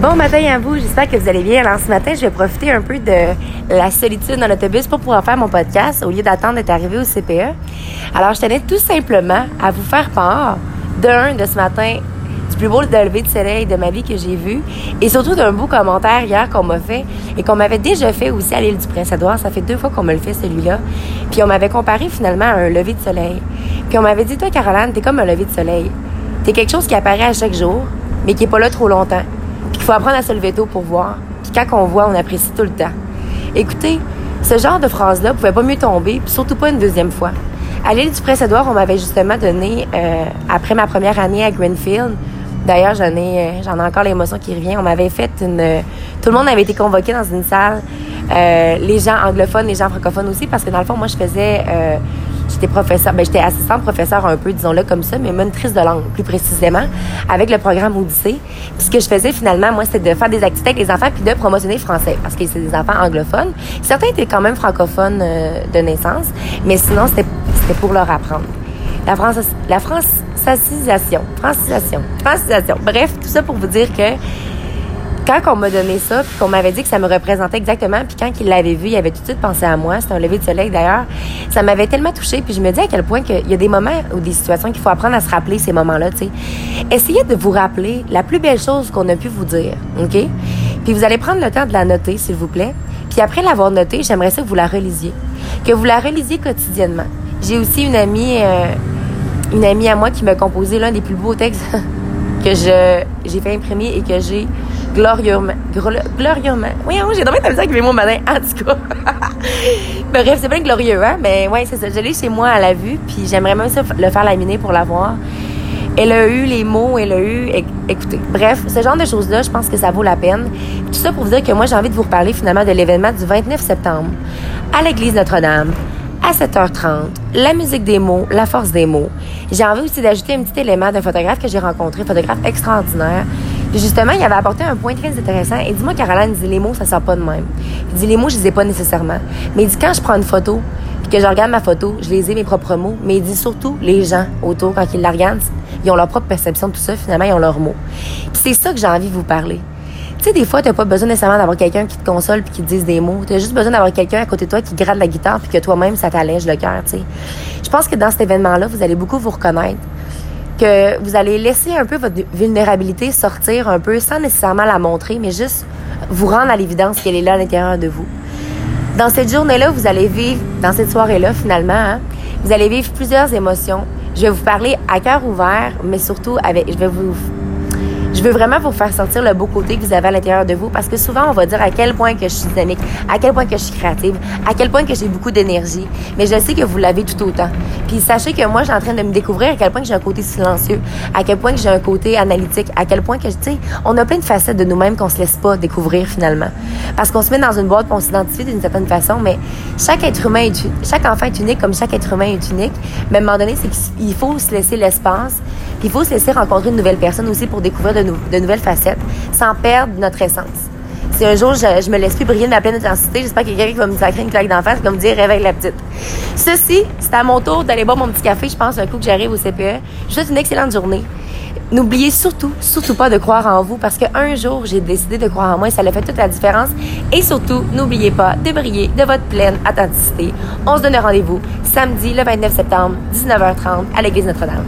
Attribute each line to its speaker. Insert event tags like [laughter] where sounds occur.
Speaker 1: Bon matin à vous, j'espère que vous allez bien. Alors ce matin, je vais profiter un peu de la solitude dans l'autobus pour pouvoir faire mon podcast au lieu d'attendre d'être arrivé au CPE. Alors je tenais tout simplement à vous faire part d'un de ce matin du plus beau lever de soleil de ma vie que j'ai vu et surtout d'un beau commentaire hier qu'on m'a fait et qu'on m'avait déjà fait aussi à l'île du Prince-Édouard. Ça fait deux fois qu'on me le fait celui-là. Puis on m'avait comparé finalement à un lever de soleil. Puis on m'avait dit, toi Caroline, t'es comme un lever de soleil. T'es quelque chose qui apparaît à chaque jour, mais qui est pas là trop longtemps. Faut apprendre à se lever tôt pour voir. Puis quand on voit, on apprécie tout le temps. Écoutez, ce genre de phrase-là pouvait pas mieux tomber, puis surtout pas une deuxième fois. À l'île du Prince-Édouard, on m'avait justement donné, euh, après ma première année à Greenfield, d'ailleurs, j'en ai, euh, ai encore l'émotion qui revient, on m'avait fait une... tout le monde avait été convoqué dans une salle, euh, les gens anglophones, les gens francophones aussi, parce que dans le fond, moi, je faisais J'étais professeur, ben, j'étais assistante professeur un peu, disons-le comme ça, mais monitrice de langue, plus précisément, avec le programme Odyssée. Puis ce que je faisais finalement, moi, c'était de faire des activités avec les enfants puis de promotionner le français, parce que c'est des enfants anglophones. Certains étaient quand même francophones euh, de naissance, mais sinon, c'était pour leur apprendre. La, France, la francisation, francisation, francisation. Bref, tout ça pour vous dire que quand on m'a donné ça, puis qu'on m'avait dit que ça me représentait exactement, puis quand il l'avait vu, il avait tout de suite pensé à moi. C'était un lever de soleil d'ailleurs. Ça m'avait tellement touchée, puis je me dis à quel point qu'il y a des moments ou des situations qu'il faut apprendre à se rappeler ces moments-là, tu sais. Essayez de vous rappeler la plus belle chose qu'on a pu vous dire, OK? Puis vous allez prendre le temps de la noter, s'il vous plaît. Puis après l'avoir notée, j'aimerais ça que vous la relisiez. Que vous la relisiez quotidiennement. J'ai aussi une amie, euh, une amie à moi qui m'a composé l'un des plus beaux textes [laughs] que j'ai fait imprimer et que j'ai glorieusement. Glorieusement. Oui, j'ai demandé de avec mes mots matin. En tout cas. [laughs] Bref, c'est pas glorieux, hein? Mais ouais, c'est ça. Je l'ai chez moi à la vue, puis j'aimerais même ça le faire laminer pour l'avoir. Elle a eu les mots, elle a eu. Écoutez, bref, ce genre de choses-là, je pense que ça vaut la peine. Tout ça pour vous dire que moi, j'ai envie de vous reparler finalement de l'événement du 29 septembre à l'église Notre-Dame à 7h30, la musique des mots, la force des mots. J'ai envie aussi d'ajouter un petit élément d'un photographe que j'ai rencontré, photographe extraordinaire, justement, il avait apporté un point très intéressant. Il dit, moi, Caroline, dit, les mots, ça sort pas de même. Il dit, les mots, je les ai pas nécessairement. Mais il dit, quand je prends une photo, puis que je regarde ma photo, je les ai mes propres mots. Mais il dit surtout, les gens autour, quand ils la regardent, ils ont leur propre perception de tout ça. Finalement, ils ont leurs mots. Puis c'est ça que j'ai envie de vous parler. Tu sais, des fois, t'as pas besoin nécessairement d'avoir quelqu'un qui te console puis qui te dise des mots. T'as juste besoin d'avoir quelqu'un à côté de toi qui gratte la guitare puis que toi-même, ça t'allège le cœur, tu sais. Je pense que dans cet événement-là, vous allez beaucoup vous reconnaître que vous allez laisser un peu votre vulnérabilité sortir un peu sans nécessairement la montrer, mais juste vous rendre à l'évidence qu'elle est là à l'intérieur de vous. Dans cette journée-là, vous allez vivre, dans cette soirée-là finalement, hein, vous allez vivre plusieurs émotions. Je vais vous parler à cœur ouvert, mais surtout avec, je vais vous je veux vraiment vous faire sentir le beau côté que vous avez à l'intérieur de vous parce que souvent on va dire à quel point que je suis dynamique, à quel point que je suis créative, à quel point que j'ai beaucoup d'énergie, mais je sais que vous l'avez tout autant. Puis sachez que moi, je suis en train de me découvrir à quel point que j'ai un côté silencieux, à quel point que j'ai un côté analytique, à quel point que, tu sais, on a plein de facettes de nous-mêmes qu'on se laisse pas découvrir finalement. Parce qu'on se met dans une boîte, on s'identifie d'une certaine façon, mais chaque être humain est, chaque enfant est unique comme chaque être humain est unique. Mais à un moment donné, c'est qu'il faut se laisser l'espace, il faut se laisser rencontrer une nouvelle personne aussi pour découvrir de nouvelles facettes sans perdre notre essence. Si un jour je, me laisse plus briller de ma pleine intensité, j'espère qu'il y a quelqu'un qui va me sacrer une claque d'en face, qui va me dire réveille la petite. Ceci, c'est à mon tour d'aller boire mon petit café, je pense, un coup que j'arrive au CPE. Je souhaite une excellente journée. N'oubliez surtout, surtout pas de croire en vous parce qu'un jour, j'ai décidé de croire en moi et ça a fait toute la différence. Et surtout, n'oubliez pas de briller de votre pleine authenticité. On se donne rendez-vous samedi le 29 septembre, 19h30 à l'église Notre-Dame.